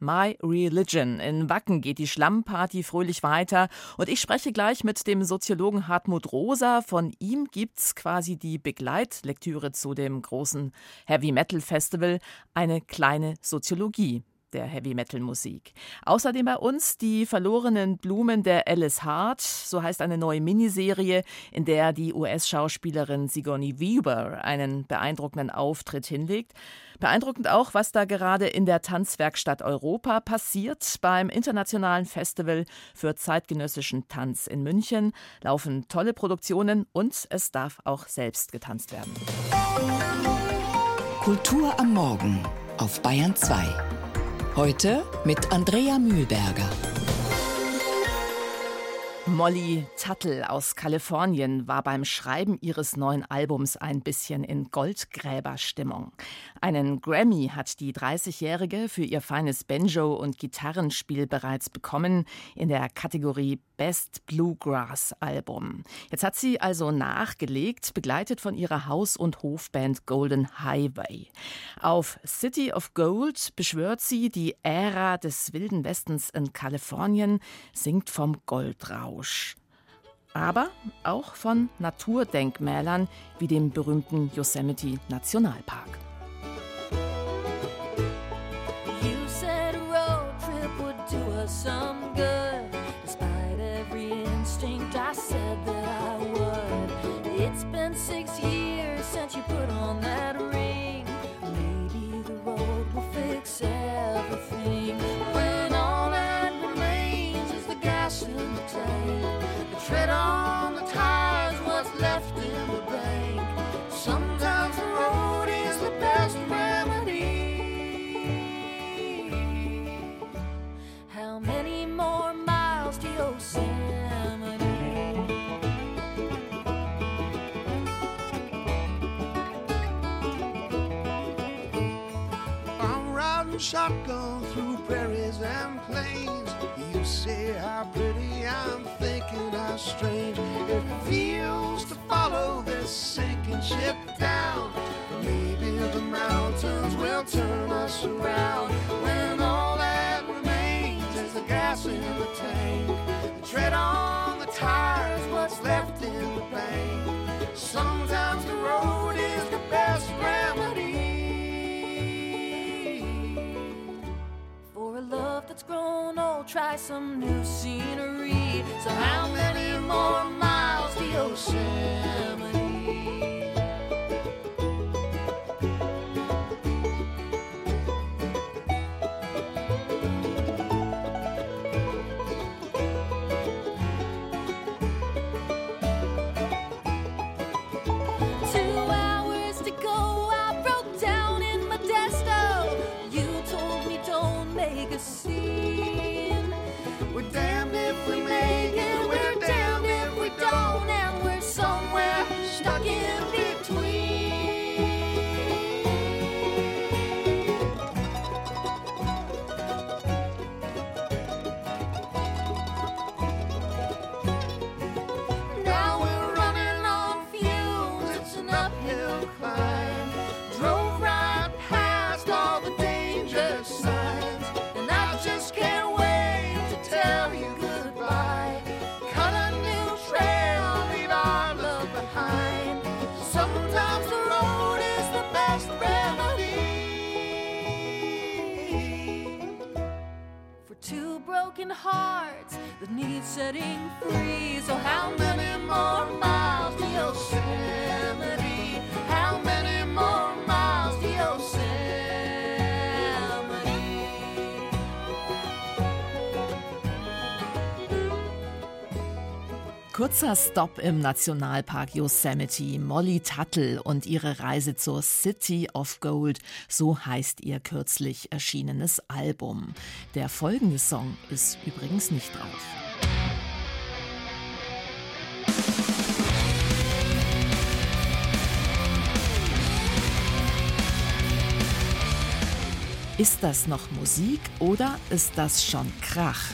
My Religion. In Wacken geht die Schlammparty fröhlich weiter. Und ich spreche gleich mit dem Soziologen Hartmut Rosa. Von ihm gibt's quasi die Begleitlektüre zu dem großen Heavy Metal Festival, eine kleine Soziologie der Heavy Metal Musik. Außerdem bei uns die verlorenen Blumen der Alice Hart, so heißt eine neue Miniserie, in der die US-Schauspielerin Sigourney Weaver einen beeindruckenden Auftritt hinlegt. Beeindruckend auch, was da gerade in der Tanzwerkstatt Europa passiert. Beim Internationalen Festival für zeitgenössischen Tanz in München laufen tolle Produktionen und es darf auch selbst getanzt werden. Kultur am Morgen auf Bayern 2. Heute mit Andrea Mühlberger. Molly Tuttle aus Kalifornien war beim Schreiben ihres neuen Albums ein bisschen in Goldgräberstimmung. Einen Grammy hat die 30-Jährige für ihr feines Banjo- und Gitarrenspiel bereits bekommen in der Kategorie Best Bluegrass Album. Jetzt hat sie also nachgelegt, begleitet von ihrer Haus- und Hofband Golden Highway. Auf City of Gold beschwört sie die Ära des Wilden Westens in Kalifornien, singt vom Goldrausch aber auch von Naturdenkmälern wie dem berühmten Yosemite Nationalpark. Put on that ring. Maybe the road will fix everything. When all that remains is the gas in the tank, the tread on shotgun through prairies and plains. You say how pretty, I'm thinking how strange it feels to follow this sinking ship down. Maybe the mountains will turn us around when all that remains is the gas in the tank. The tread on the tires, what's left in the bank. Sometimes the road is the best remedy. Try some new scenery. So how many more miles to Yosemite? Setting free. So how many more miles to Yosemite? How many more miles to Yosemite? Kurzer Stopp im Nationalpark Yosemite. Molly Tuttle und ihre Reise zur City of Gold, so heißt ihr kürzlich erschienenes Album. Der folgende Song ist übrigens nicht drauf. Ist das noch Musik oder ist das schon Krach?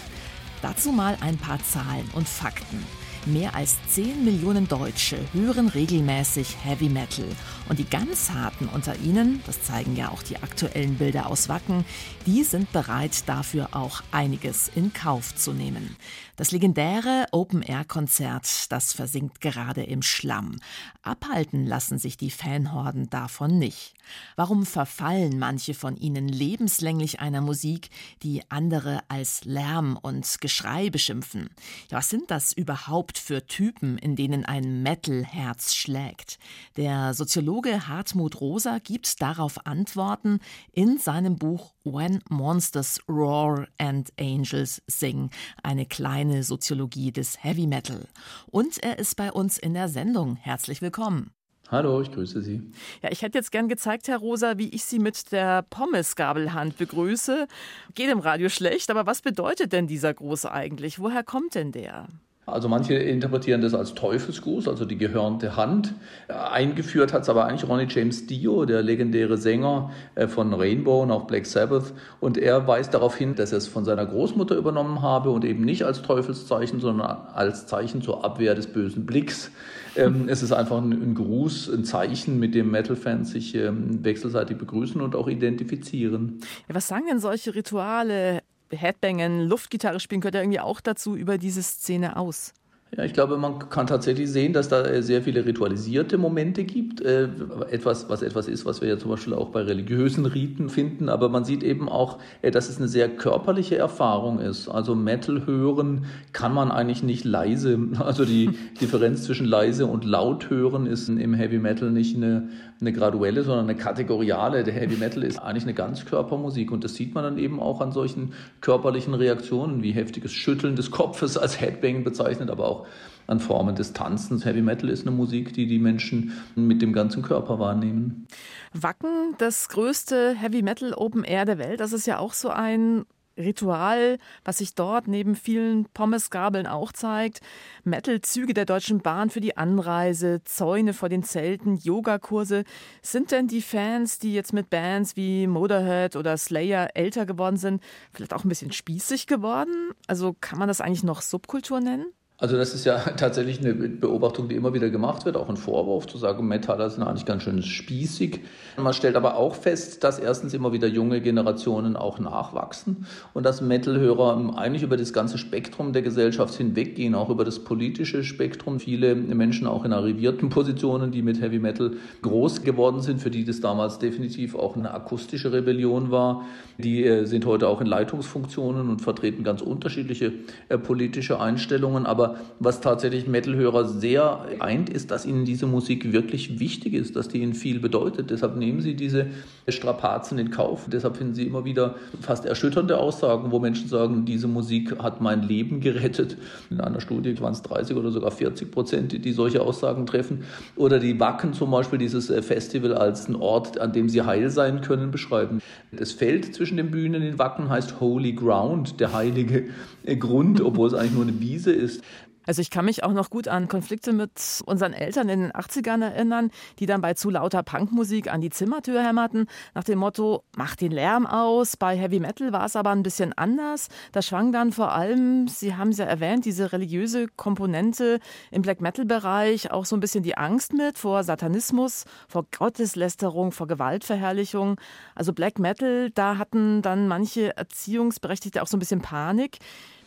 Dazu mal ein paar Zahlen und Fakten. Mehr als 10 Millionen Deutsche hören regelmäßig Heavy Metal. Und die ganz harten unter ihnen, das zeigen ja auch die aktuellen Bilder aus Wacken, die sind bereit dafür auch einiges in Kauf zu nehmen. Das legendäre Open-Air-Konzert, das versinkt gerade im Schlamm. Abhalten lassen sich die Fanhorden davon nicht. Warum verfallen manche von ihnen lebenslänglich einer Musik, die andere als Lärm und Geschrei beschimpfen? Ja, was sind das überhaupt für Typen, in denen ein Metal-Herz schlägt? Der Soziologe Hartmut Rosa gibt darauf Antworten in seinem Buch When Monsters Roar and Angels Sing, eine kleine Soziologie des Heavy Metal. Und er ist bei uns in der Sendung. Herzlich willkommen. Hallo, ich grüße Sie. Ja, ich hätte jetzt gern gezeigt, Herr Rosa, wie ich Sie mit der Pommesgabelhand begrüße. Geht im Radio schlecht, aber was bedeutet denn dieser Gruß eigentlich? Woher kommt denn der? Also manche interpretieren das als Teufelsgruß, also die gehörnte Hand. Eingeführt hat es aber eigentlich Ronnie James Dio, der legendäre Sänger äh, von Rainbow und auch Black Sabbath. Und er weist darauf hin, dass er es von seiner Großmutter übernommen habe und eben nicht als Teufelszeichen, sondern als Zeichen zur Abwehr des bösen Blicks. Ähm, es ist einfach ein, ein, Gruß, ein Zeichen, mit dem Metal-Fans sich ähm, wechselseitig begrüßen und auch identifizieren. Ja, was sagen denn solche Rituale Headbangen, Luftgitarre spielen gehört ja irgendwie auch dazu über diese Szene aus. Ja, ich glaube, man kann tatsächlich sehen, dass da äh, sehr viele ritualisierte Momente gibt. Äh, etwas, was etwas ist, was wir ja zum Beispiel auch bei religiösen Riten finden. Aber man sieht eben auch, äh, dass es eine sehr körperliche Erfahrung ist. Also Metal hören kann man eigentlich nicht leise. Also die Differenz zwischen leise und laut hören ist im Heavy Metal nicht eine, eine graduelle, sondern eine kategoriale. Der Heavy Metal ist eigentlich eine Ganzkörpermusik. Und das sieht man dann eben auch an solchen körperlichen Reaktionen wie heftiges Schütteln des Kopfes als Headbang bezeichnet, aber auch an Formen des Tanzens. Heavy Metal ist eine Musik, die die Menschen mit dem ganzen Körper wahrnehmen. Wacken, das größte Heavy Metal Open Air der Welt, das ist ja auch so ein Ritual, was sich dort neben vielen Pommesgabeln auch zeigt. Metal-Züge der Deutschen Bahn für die Anreise, Zäune vor den Zelten, Yogakurse. Sind denn die Fans, die jetzt mit Bands wie Motorhead oder Slayer älter geworden sind, vielleicht auch ein bisschen spießig geworden? Also kann man das eigentlich noch Subkultur nennen? Also das ist ja tatsächlich eine Beobachtung, die immer wieder gemacht wird, auch ein Vorwurf zu sagen, Metaller sind eigentlich ganz schön spießig. Man stellt aber auch fest, dass erstens immer wieder junge Generationen auch nachwachsen und dass Metalhörer eigentlich über das ganze Spektrum der Gesellschaft hinweggehen, auch über das politische Spektrum. Viele Menschen auch in arrivierten Positionen, die mit Heavy Metal groß geworden sind, für die das damals definitiv auch eine akustische Rebellion war, die äh, sind heute auch in Leitungsfunktionen und vertreten ganz unterschiedliche äh, politische Einstellungen. Aber aber was tatsächlich Metalhörer sehr eint, ist, dass ihnen diese Musik wirklich wichtig ist, dass die ihnen viel bedeutet. Deshalb nehmen sie diese Strapazen in Kauf. Deshalb finden sie immer wieder fast erschütternde Aussagen, wo Menschen sagen, diese Musik hat mein Leben gerettet. In einer Studie waren es 30 oder sogar 40 Prozent, die solche Aussagen treffen. Oder die Wacken zum Beispiel dieses äh, Festival als einen Ort, an dem sie heil sein können, beschreiben. Das Feld zwischen den Bühnen in Wacken heißt Holy Ground, der heilige äh, Grund, obwohl es eigentlich nur eine Wiese ist. Also ich kann mich auch noch gut an Konflikte mit unseren Eltern in den 80ern erinnern, die dann bei zu lauter Punkmusik an die Zimmertür hämmerten, nach dem Motto, mach den Lärm aus. Bei Heavy Metal war es aber ein bisschen anders. Da schwang dann vor allem, Sie haben es ja erwähnt, diese religiöse Komponente im Black Metal-Bereich auch so ein bisschen die Angst mit vor Satanismus, vor Gotteslästerung, vor Gewaltverherrlichung. Also Black Metal, da hatten dann manche Erziehungsberechtigte auch so ein bisschen Panik.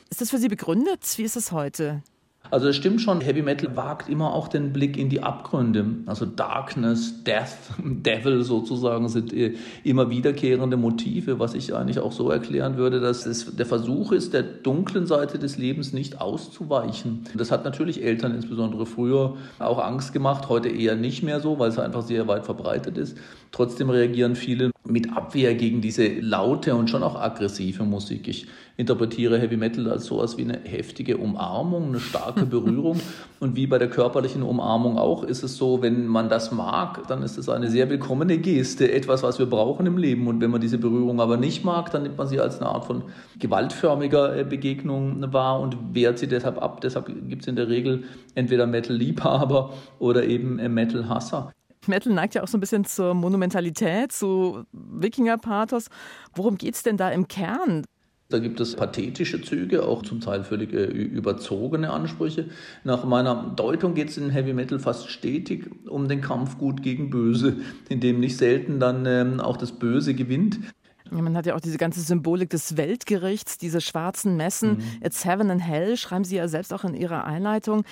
Ist das für Sie begründet? Wie ist es heute? Also es stimmt schon, Heavy Metal wagt immer auch den Blick in die Abgründe. Also Darkness, Death, Devil sozusagen sind äh, immer wiederkehrende Motive, was ich eigentlich auch so erklären würde, dass es der Versuch ist, der dunklen Seite des Lebens nicht auszuweichen. Das hat natürlich Eltern insbesondere früher auch Angst gemacht, heute eher nicht mehr so, weil es einfach sehr weit verbreitet ist. Trotzdem reagieren viele mit Abwehr gegen diese laute und schon auch aggressive Musik. Ich interpretiere Heavy Metal als sowas wie eine heftige Umarmung, eine starke Berührung. Und wie bei der körperlichen Umarmung auch ist es so, wenn man das mag, dann ist es eine sehr willkommene Geste, etwas, was wir brauchen im Leben. Und wenn man diese Berührung aber nicht mag, dann nimmt man sie als eine Art von gewaltförmiger äh, Begegnung wahr und wehrt sie deshalb ab. Deshalb gibt es in der Regel entweder Metal-Liebhaber oder eben äh, Metal-Hasser. Metal neigt ja auch so ein bisschen zur Monumentalität, zu Wikinger-Pathos. Worum geht es denn da im Kern? Da gibt es pathetische Züge, auch zum Teil völlig äh, überzogene Ansprüche. Nach meiner Deutung geht es in Heavy Metal fast stetig um den Kampf gut gegen böse, in dem nicht selten dann ähm, auch das Böse gewinnt. Ja, man hat ja auch diese ganze Symbolik des Weltgerichts, diese schwarzen Messen. Mhm. It's Heaven and Hell, schreiben Sie ja selbst auch in Ihrer Einleitung.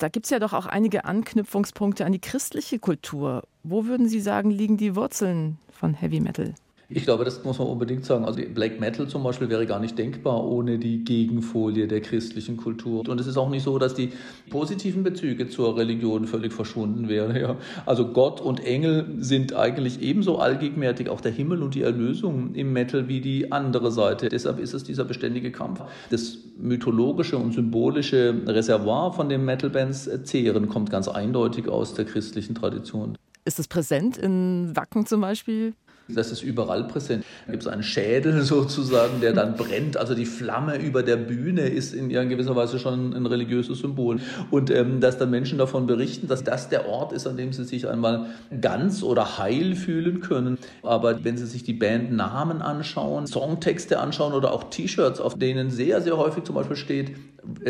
Da gibt es ja doch auch einige Anknüpfungspunkte an die christliche Kultur. Wo würden Sie sagen, liegen die Wurzeln von Heavy Metal? Ich glaube, das muss man unbedingt sagen. Also Black Metal zum Beispiel wäre gar nicht denkbar ohne die Gegenfolie der christlichen Kultur. Und es ist auch nicht so, dass die positiven Bezüge zur Religion völlig verschwunden wären. Ja. Also Gott und Engel sind eigentlich ebenso allgegenwärtig, auch der Himmel und die Erlösung im Metal wie die andere Seite. Deshalb ist es dieser beständige Kampf. Das mythologische und symbolische Reservoir, von dem Metal-Bands zehren, kommt ganz eindeutig aus der christlichen Tradition. Ist es präsent in Wacken zum Beispiel? Das ist überall präsent. Da gibt es einen Schädel sozusagen, der dann brennt. Also die Flamme über der Bühne ist in gewisser Weise schon ein religiöses Symbol. Und ähm, dass dann Menschen davon berichten, dass das der Ort ist, an dem sie sich einmal ganz oder heil fühlen können. Aber wenn sie sich die Bandnamen anschauen, Songtexte anschauen oder auch T-Shirts, auf denen sehr, sehr häufig zum Beispiel steht,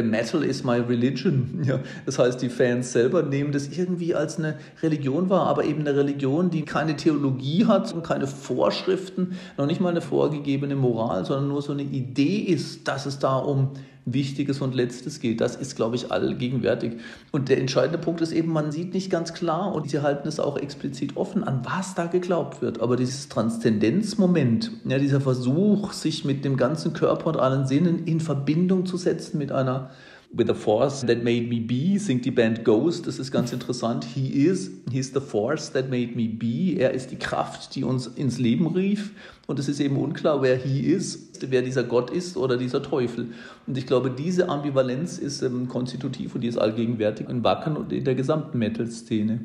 Metal is my religion. Ja, das heißt, die Fans selber nehmen das irgendwie als eine Religion wahr, aber eben eine Religion, die keine Theologie hat und keine Vorschriften, noch nicht mal eine vorgegebene Moral, sondern nur so eine Idee ist, dass es da um Wichtiges und Letztes geht. Das ist, glaube ich, allgegenwärtig. Und der entscheidende Punkt ist eben, man sieht nicht ganz klar und sie halten es auch explizit offen, an was da geglaubt wird. Aber dieses Transzendenzmoment, ja, dieser Versuch, sich mit dem ganzen Körper und allen Sinnen in Verbindung zu setzen mit einer With the force that made me be, singt die Band Ghost. Das ist ganz interessant. He is, he's the force that made me be. Er ist die Kraft, die uns ins Leben rief. Und es ist eben unklar, wer he ist, wer dieser Gott ist oder dieser Teufel. Und ich glaube, diese Ambivalenz ist ähm, konstitutiv und die ist allgegenwärtig in Wacken und in der gesamten Metal-Szene.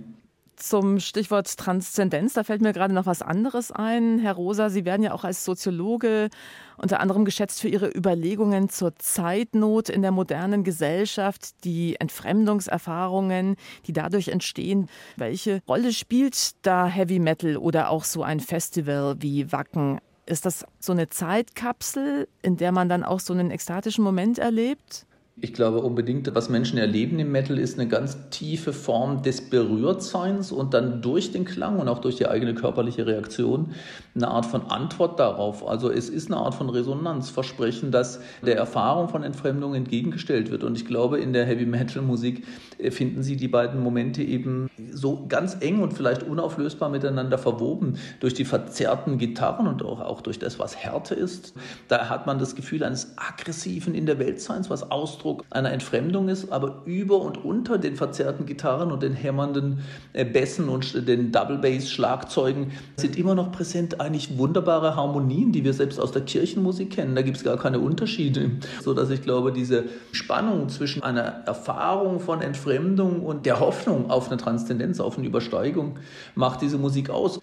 Zum Stichwort Transzendenz, da fällt mir gerade noch was anderes ein. Herr Rosa, Sie werden ja auch als Soziologe unter anderem geschätzt für Ihre Überlegungen zur Zeitnot in der modernen Gesellschaft, die Entfremdungserfahrungen, die dadurch entstehen. Welche Rolle spielt da Heavy Metal oder auch so ein Festival wie Wacken? Ist das so eine Zeitkapsel, in der man dann auch so einen ekstatischen Moment erlebt? Ich glaube unbedingt, was Menschen erleben im Metal, ist eine ganz tiefe Form des Berührtseins und dann durch den Klang und auch durch die eigene körperliche Reaktion eine Art von Antwort darauf. Also es ist eine Art von Resonanzversprechen, das der Erfahrung von Entfremdung entgegengestellt wird. Und ich glaube, in der Heavy Metal Musik äh, finden Sie die beiden Momente eben so ganz eng und vielleicht unauflösbar miteinander verwoben durch die verzerrten Gitarren und auch, auch durch das, was Härte ist. Da hat man das Gefühl eines aggressiven in der Weltseins, was Ausdruck Ausdruck einer Entfremdung ist, aber über und unter den verzerrten Gitarren und den hämmernden äh, Bässen und den Double Bass Schlagzeugen sind immer noch präsent eigentlich wunderbare Harmonien, die wir selbst aus der Kirchenmusik kennen. Da gibt es gar keine Unterschiede, so dass ich glaube, diese Spannung zwischen einer Erfahrung von Entfremdung und der Hoffnung auf eine Transzendenz, auf eine Übersteigung macht diese Musik aus.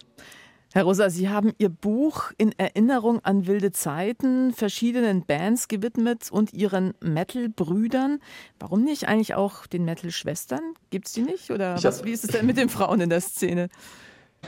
Herr Rosa, Sie haben Ihr Buch in Erinnerung an wilde Zeiten verschiedenen Bands gewidmet und Ihren Metal-Brüdern. Warum nicht eigentlich auch den Metal-Schwestern? Gibt es die nicht? Oder was, wie ist es denn mit den Frauen in der Szene?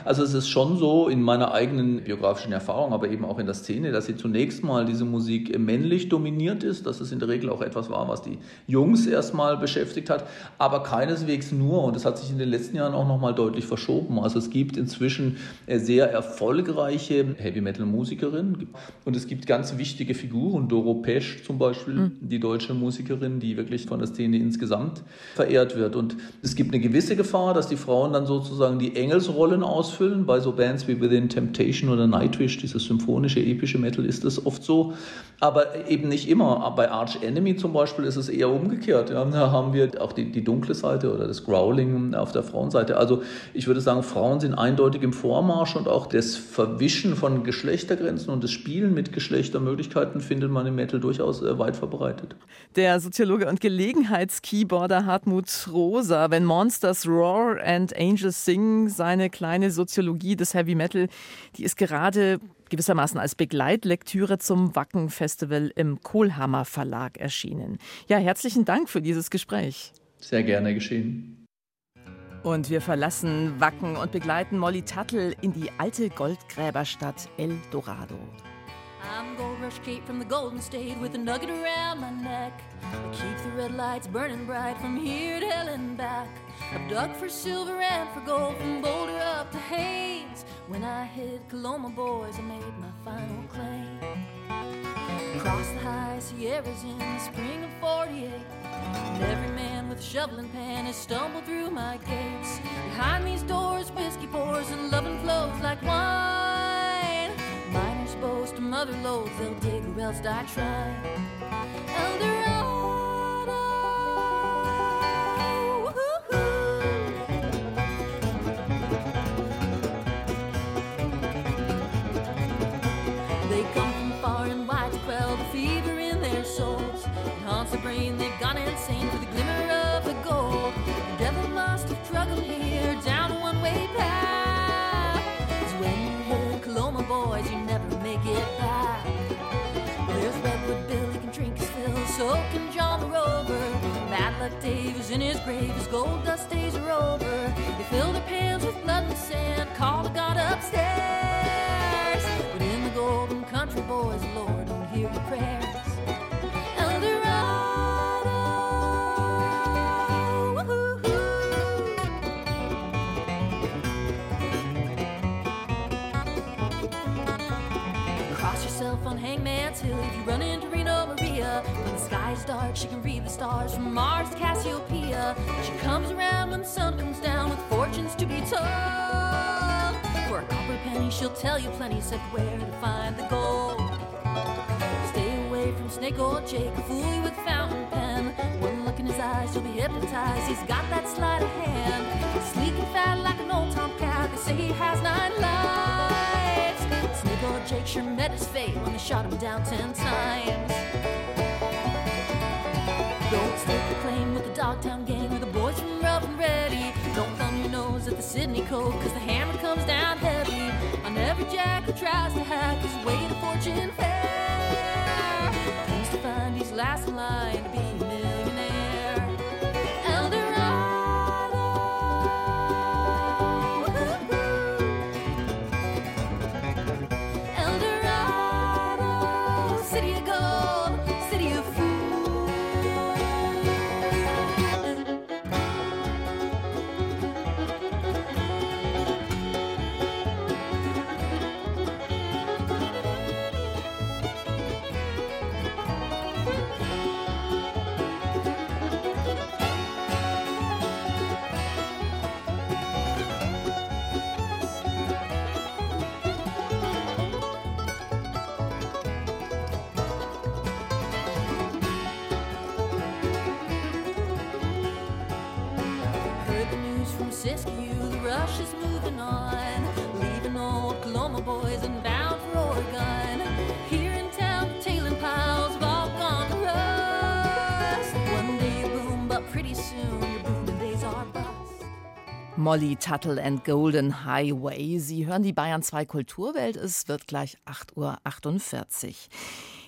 Also es ist schon so in meiner eigenen biografischen Erfahrung, aber eben auch in der Szene, dass sie zunächst mal diese Musik männlich dominiert ist, dass es in der Regel auch etwas war, was die Jungs erstmal beschäftigt hat, aber keineswegs nur und das hat sich in den letzten Jahren auch nochmal deutlich verschoben. Also es gibt inzwischen äh, sehr erfolgreiche Heavy Metal Musikerinnen. Und es gibt ganz wichtige Figuren, Doro Pesch zum Beispiel, mhm. die deutsche Musikerin, die wirklich von der Szene insgesamt verehrt wird. Und es gibt eine gewisse Gefahr, dass die Frauen dann sozusagen die Engelsrollen aus ausfüllen. Bei so Bands wie Within Temptation oder Nightwish, dieses symphonische, epische Metal, ist das oft so. Aber eben nicht immer. Bei Arch Enemy zum Beispiel ist es eher umgekehrt. Ja. Da haben wir auch die, die dunkle Seite oder das Growling auf der Frauenseite. Also ich würde sagen, Frauen sind eindeutig im Vormarsch und auch das Verwischen von Geschlechtergrenzen und das Spielen mit Geschlechtermöglichkeiten findet man im Metal durchaus äh, weit verbreitet. Der Soziologe und Gelegenheitskeyboarder Hartmut Rosa, wenn Monsters Roar and Angels Sing, seine kleine Soziologie des Heavy Metal, die ist gerade gewissermaßen als Begleitlektüre zum Wacken Festival im Kohlhammer Verlag erschienen. Ja, herzlichen Dank für dieses Gespräch. Sehr gerne geschehen. Und wir verlassen Wacken und begleiten Molly Tuttle in die alte Goldgräberstadt El Dorado. I'm Gold Rush Kate from the Golden State with a nugget around my neck. I keep the red lights burning bright from here to hell and back. I've dug for silver and for gold from Boulder up to Hayes. When I hit Coloma, boys, I made my final claim. Across the high Sierras in the spring of 48. And every man with a shovel and pan has stumbled through my gates. Behind these doors, whiskey pours and loving flows like wine some other loads they'll dig or else I try. Elder oh, so can John the Rover. Bad luck Dave is in his grave, his gold dust days are over. They fill their pans with blood and sand, call the God upstairs. But in the golden country, boys, Lord don't hear your prayers. Cross yourself on Hangman's Hill if you run into Reno Maria. When the sky's dark, she can read the stars from Mars to Cassiopeia. She comes around when the sun comes down with fortunes to be told. For a copper penny, she'll tell you plenty, except where to find the gold. Stay away from Snake Old Jake, fool you with fountain pen. One look in his eyes, you'll be hypnotized. He's got that sleight of hand. Sleek and fat like an old tomcat. They say he has nine lives. Snake Jake sure met his fate when they shot him down ten times. Don't stake the claim with the Dogtown gang or the boys from Rough and Ready. Don't thumb your nose at the Sydney Code, cause the hammer comes down heavy on every jack who tries to hack his way to fortune fair. Tends to find he's last in line to be Molly Tuttle and Golden Highway. Sie hören die Bayern 2 Kulturwelt. Es wird gleich 8.48 Uhr.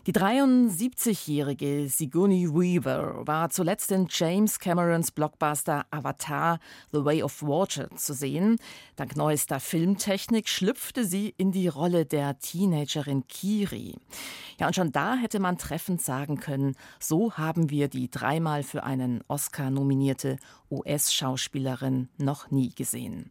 Die 73-jährige Sigourney Weaver war zuletzt in James Camerons Blockbuster Avatar The Way of Water zu sehen. Dank neuester Filmtechnik schlüpfte sie in die Rolle der Teenagerin Kiri. Ja, und schon da hätte man treffend sagen können, so haben wir die dreimal für einen Oscar nominierte US-Schauspielerin noch nie gesehen.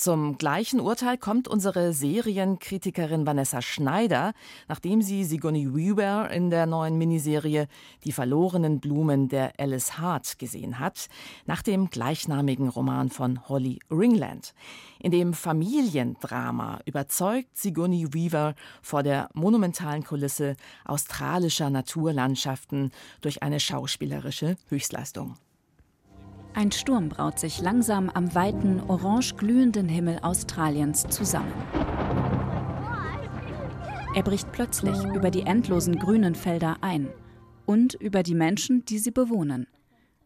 Zum gleichen Urteil kommt unsere Serienkritikerin Vanessa Schneider, nachdem sie Sigourney Weaver in der neuen Miniserie Die verlorenen Blumen der Alice Hart gesehen hat, nach dem gleichnamigen Roman von Holly Ringland. In dem Familiendrama überzeugt Sigourney Weaver vor der monumentalen Kulisse australischer Naturlandschaften durch eine schauspielerische Höchstleistung. Ein Sturm braut sich langsam am weiten, orange glühenden Himmel Australiens zusammen. Er bricht plötzlich über die endlosen grünen Felder ein und über die Menschen, die sie bewohnen.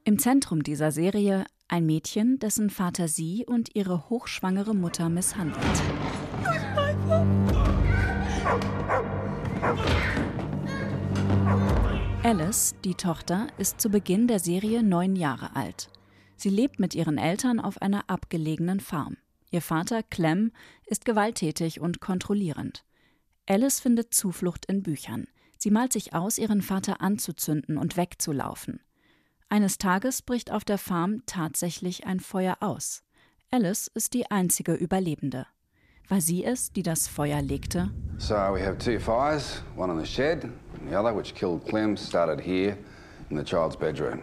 Im Zentrum dieser Serie ein Mädchen, dessen Vater sie und ihre hochschwangere Mutter misshandelt. Alice, die Tochter, ist zu Beginn der Serie neun Jahre alt. Sie lebt mit ihren Eltern auf einer abgelegenen Farm. Ihr Vater, Clem, ist gewalttätig und kontrollierend. Alice findet Zuflucht in Büchern. Sie malt sich aus, ihren Vater anzuzünden und wegzulaufen. Eines Tages bricht auf der Farm tatsächlich ein Feuer aus. Alice ist die einzige Überlebende. War sie es, die das Feuer legte? So we have two fires, one in the shed, and the other, which killed Clem, started here in the child's bedroom.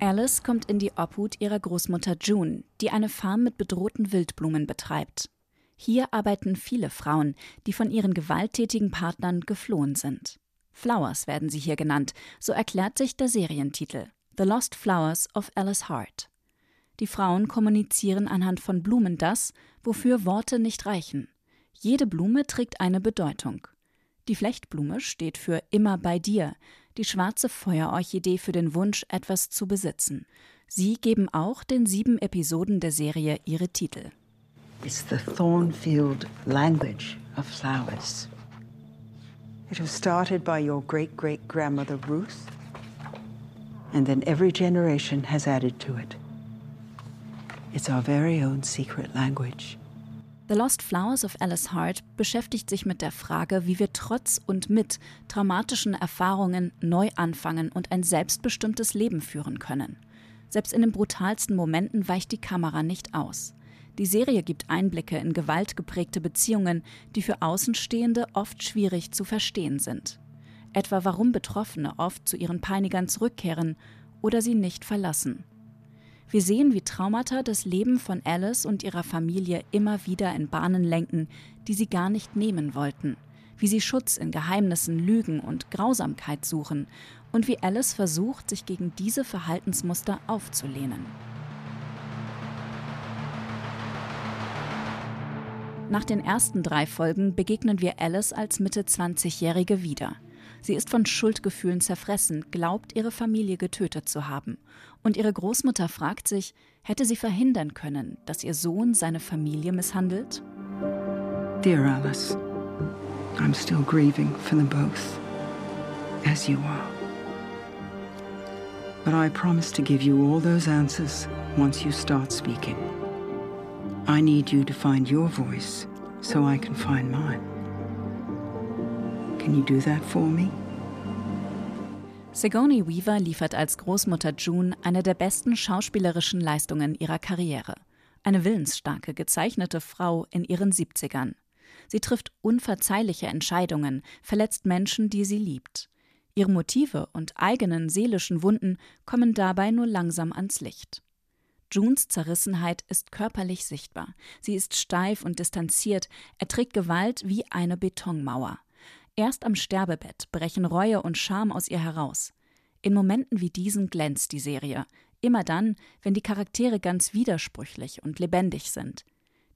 Alice kommt in die Obhut ihrer Großmutter June, die eine Farm mit bedrohten Wildblumen betreibt. Hier arbeiten viele Frauen, die von ihren gewalttätigen Partnern geflohen sind. Flowers werden sie hier genannt, so erklärt sich der Serientitel The Lost Flowers of Alice Hart. Die Frauen kommunizieren anhand von Blumen das, wofür Worte nicht reichen. Jede Blume trägt eine Bedeutung. Die Flechtblume steht für immer bei dir, die schwarze Feuerorchidee für den Wunsch, etwas zu besitzen. Sie geben auch den sieben Episoden der Serie ihre Titel. It's the Thornfield language of flowers. It was started by your great great grandmother Ruth, and then every generation has added to it. It's our very own secret language. The Lost Flowers of Alice Hart beschäftigt sich mit der Frage, wie wir trotz und mit traumatischen Erfahrungen neu anfangen und ein selbstbestimmtes Leben führen können. Selbst in den brutalsten Momenten weicht die Kamera nicht aus. Die Serie gibt Einblicke in gewaltgeprägte Beziehungen, die für Außenstehende oft schwierig zu verstehen sind. Etwa warum Betroffene oft zu ihren Peinigern zurückkehren oder sie nicht verlassen. Wir sehen, wie Traumata das Leben von Alice und ihrer Familie immer wieder in Bahnen lenken, die sie gar nicht nehmen wollten, wie sie Schutz in Geheimnissen, Lügen und Grausamkeit suchen und wie Alice versucht, sich gegen diese Verhaltensmuster aufzulehnen. Nach den ersten drei Folgen begegnen wir Alice als Mitte 20-Jährige wieder. Sie ist von Schuldgefühlen zerfressen, glaubt, ihre Familie getötet zu haben. Und ihre Großmutter fragt sich, hätte sie verhindern können, dass ihr Sohn seine Familie misshandelt? Dear Alice, I'm still grieving for them both, as you are. But I promise to give you all those answers once you start speaking. I need you to find your voice so I can find mine. Can you do that for me? Sigourney Weaver liefert als Großmutter June eine der besten schauspielerischen Leistungen ihrer Karriere. Eine willensstarke, gezeichnete Frau in ihren 70ern. Sie trifft unverzeihliche Entscheidungen, verletzt Menschen, die sie liebt. Ihre Motive und eigenen seelischen Wunden kommen dabei nur langsam ans Licht. Junes Zerrissenheit ist körperlich sichtbar. Sie ist steif und distanziert, erträgt Gewalt wie eine Betonmauer. Erst am Sterbebett brechen Reue und Scham aus ihr heraus. In Momenten wie diesen glänzt die Serie. Immer dann, wenn die Charaktere ganz widersprüchlich und lebendig sind.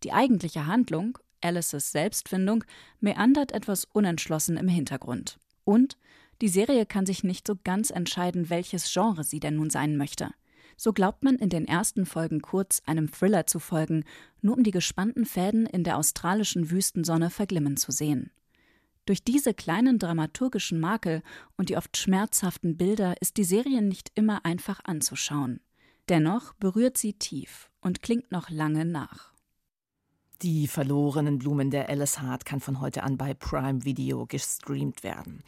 Die eigentliche Handlung, Alices Selbstfindung, meandert etwas unentschlossen im Hintergrund. Und die Serie kann sich nicht so ganz entscheiden, welches Genre sie denn nun sein möchte. So glaubt man in den ersten Folgen kurz einem Thriller zu folgen, nur um die gespannten Fäden in der australischen Wüstensonne verglimmen zu sehen. Durch diese kleinen dramaturgischen Makel und die oft schmerzhaften Bilder ist die Serie nicht immer einfach anzuschauen. Dennoch berührt sie tief und klingt noch lange nach. Die verlorenen Blumen der Alice Hart kann von heute an bei Prime Video gestreamt werden.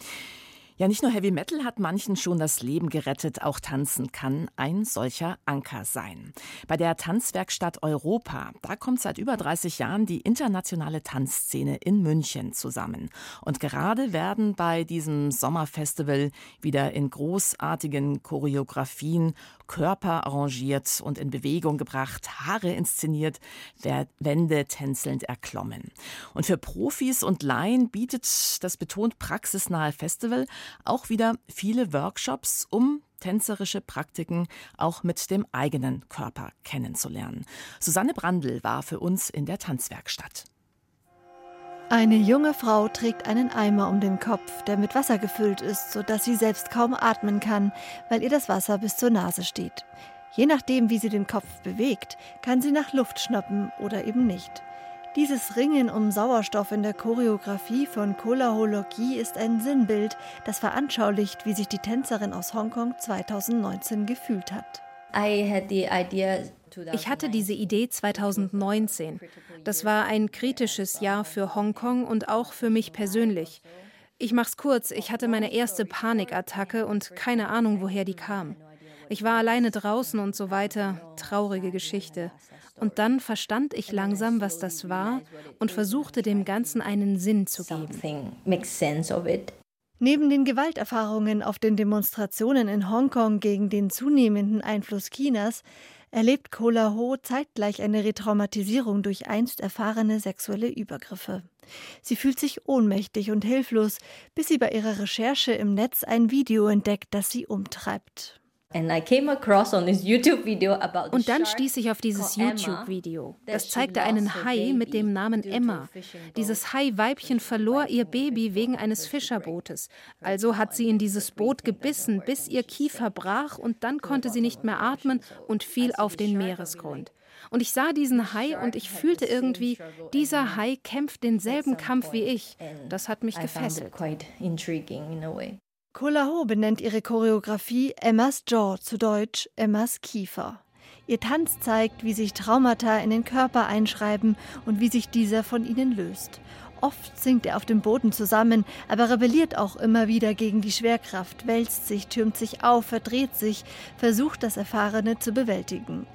Ja, nicht nur Heavy Metal hat manchen schon das Leben gerettet, auch Tanzen kann ein solcher Anker sein. Bei der Tanzwerkstatt Europa, da kommt seit über 30 Jahren die internationale Tanzszene in München zusammen. Und gerade werden bei diesem Sommerfestival wieder in großartigen Choreografien Körper arrangiert und in Bewegung gebracht, Haare inszeniert, Wände tänzelnd erklommen. Und für Profis und Laien bietet das betont praxisnahe Festival auch wieder viele Workshops, um tänzerische Praktiken auch mit dem eigenen Körper kennenzulernen. Susanne Brandl war für uns in der Tanzwerkstatt. Eine junge Frau trägt einen Eimer um den Kopf, der mit Wasser gefüllt ist, sodass sie selbst kaum atmen kann, weil ihr das Wasser bis zur Nase steht. Je nachdem, wie sie den Kopf bewegt, kann sie nach Luft schnappen oder eben nicht. Dieses Ringen um Sauerstoff in der Choreografie von Kolahologie ist ein Sinnbild, das veranschaulicht, wie sich die Tänzerin aus Hongkong 2019 gefühlt hat. Ich hatte diese Idee 2019. Das war ein kritisches Jahr für Hongkong und auch für mich persönlich. Ich mach's kurz, ich hatte meine erste Panikattacke und keine Ahnung, woher die kam. Ich war alleine draußen und so weiter. Traurige Geschichte. Und dann verstand ich langsam, was das war und versuchte dem Ganzen einen Sinn zu geben. Neben den Gewalterfahrungen auf den Demonstrationen in Hongkong gegen den zunehmenden Einfluss Chinas erlebt Kola Ho zeitgleich eine Retraumatisierung durch einst erfahrene sexuelle Übergriffe. Sie fühlt sich ohnmächtig und hilflos, bis sie bei ihrer Recherche im Netz ein Video entdeckt, das sie umtreibt. Und dann stieß ich auf dieses YouTube-Video. Das zeigte einen Hai mit dem Namen Emma. Dieses Hai-Weibchen verlor ihr Baby wegen eines Fischerbootes. Also hat sie in dieses Boot gebissen, bis ihr Kiefer brach und dann konnte sie nicht mehr atmen und fiel auf den Meeresgrund. Und ich sah diesen Hai und ich fühlte irgendwie, dieser Hai kämpft denselben Kampf wie ich. Das hat mich gefesselt. Kolaho benennt ihre Choreografie Emmas Jaw, zu Deutsch Emmas Kiefer. Ihr Tanz zeigt, wie sich Traumata in den Körper einschreiben und wie sich dieser von ihnen löst. Oft sinkt er auf dem Boden zusammen, aber rebelliert auch immer wieder gegen die Schwerkraft, wälzt sich, türmt sich auf, verdreht sich, versucht das Erfahrene zu bewältigen.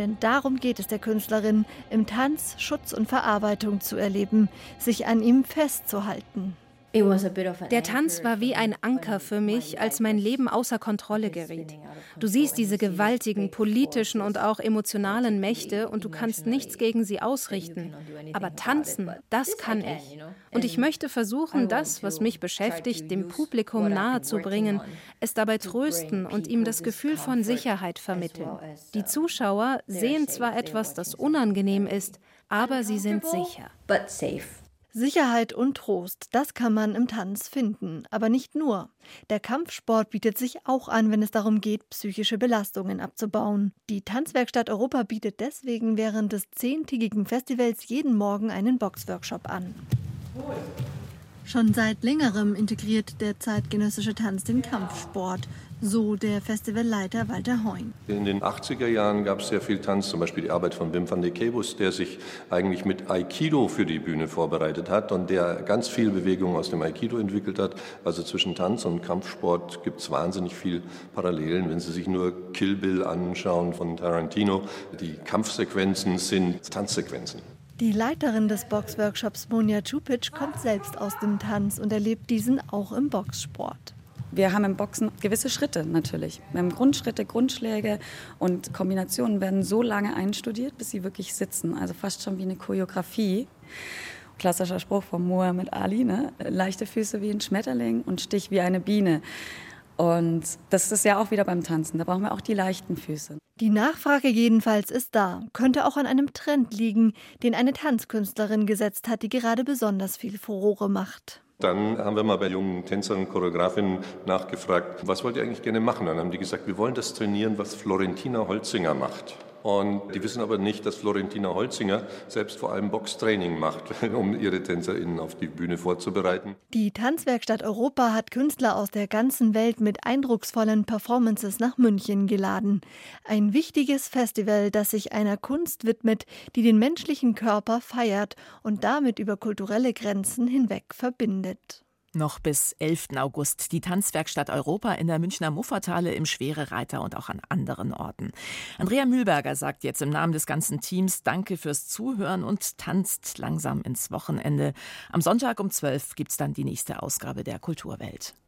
Denn darum geht es der Künstlerin, im Tanz Schutz und Verarbeitung zu erleben, sich an ihm festzuhalten. Der Tanz war wie ein Anker für mich, als mein Leben außer Kontrolle geriet. Du siehst diese gewaltigen politischen und auch emotionalen Mächte und du kannst nichts gegen sie ausrichten. Aber tanzen, das kann ich. Und ich möchte versuchen, das, was mich beschäftigt, dem Publikum nahezubringen, es dabei trösten und ihm das Gefühl von Sicherheit vermitteln. Die Zuschauer sehen zwar etwas, das unangenehm ist, aber sie sind sicher. Sicherheit und Trost, das kann man im Tanz finden, aber nicht nur. Der Kampfsport bietet sich auch an, wenn es darum geht, psychische Belastungen abzubauen. Die Tanzwerkstatt Europa bietet deswegen während des zehntägigen Festivals jeden Morgen einen Boxworkshop an. Schon seit längerem integriert der zeitgenössische Tanz den Kampfsport so der Festivalleiter Walter Heun. In den 80er Jahren gab es sehr viel Tanz, zum Beispiel die Arbeit von Wim van de Kebus, der sich eigentlich mit Aikido für die Bühne vorbereitet hat und der ganz viel Bewegung aus dem Aikido entwickelt hat. Also zwischen Tanz und Kampfsport gibt es wahnsinnig viel Parallelen. Wenn Sie sich nur Kill Bill anschauen von Tarantino, die Kampfsequenzen sind Tanzsequenzen. Die Leiterin des Boxworkshops Monja Čupic kommt selbst aus dem Tanz und erlebt diesen auch im Boxsport. Wir haben im Boxen gewisse Schritte natürlich. Wir haben Grundschritte, Grundschläge und Kombinationen werden so lange einstudiert, bis sie wirklich sitzen. Also fast schon wie eine Choreografie. Klassischer Spruch von Muhammad Ali, ne? leichte Füße wie ein Schmetterling und Stich wie eine Biene. Und das ist ja auch wieder beim Tanzen. Da brauchen wir auch die leichten Füße. Die Nachfrage jedenfalls ist da. Könnte auch an einem Trend liegen, den eine Tanzkünstlerin gesetzt hat, die gerade besonders viel Furore macht. Dann haben wir mal bei jungen Tänzern und Choreografinnen nachgefragt, was wollt ihr eigentlich gerne machen? Dann haben die gesagt, wir wollen das trainieren, was Florentina Holzinger macht. Und die wissen aber nicht, dass Florentina Holzinger selbst vor allem Boxtraining macht, um ihre TänzerInnen auf die Bühne vorzubereiten. Die Tanzwerkstatt Europa hat Künstler aus der ganzen Welt mit eindrucksvollen Performances nach München geladen. Ein wichtiges Festival, das sich einer Kunst widmet, die den menschlichen Körper feiert und damit über kulturelle Grenzen hinweg verbindet. Noch bis 11. August die Tanzwerkstatt Europa in der Münchner Muffertale im Schwerereiter und auch an anderen Orten. Andrea Mühlberger sagt jetzt im Namen des ganzen Teams Danke fürs Zuhören und tanzt langsam ins Wochenende. Am Sonntag um 12 gibt es dann die nächste Ausgabe der Kulturwelt.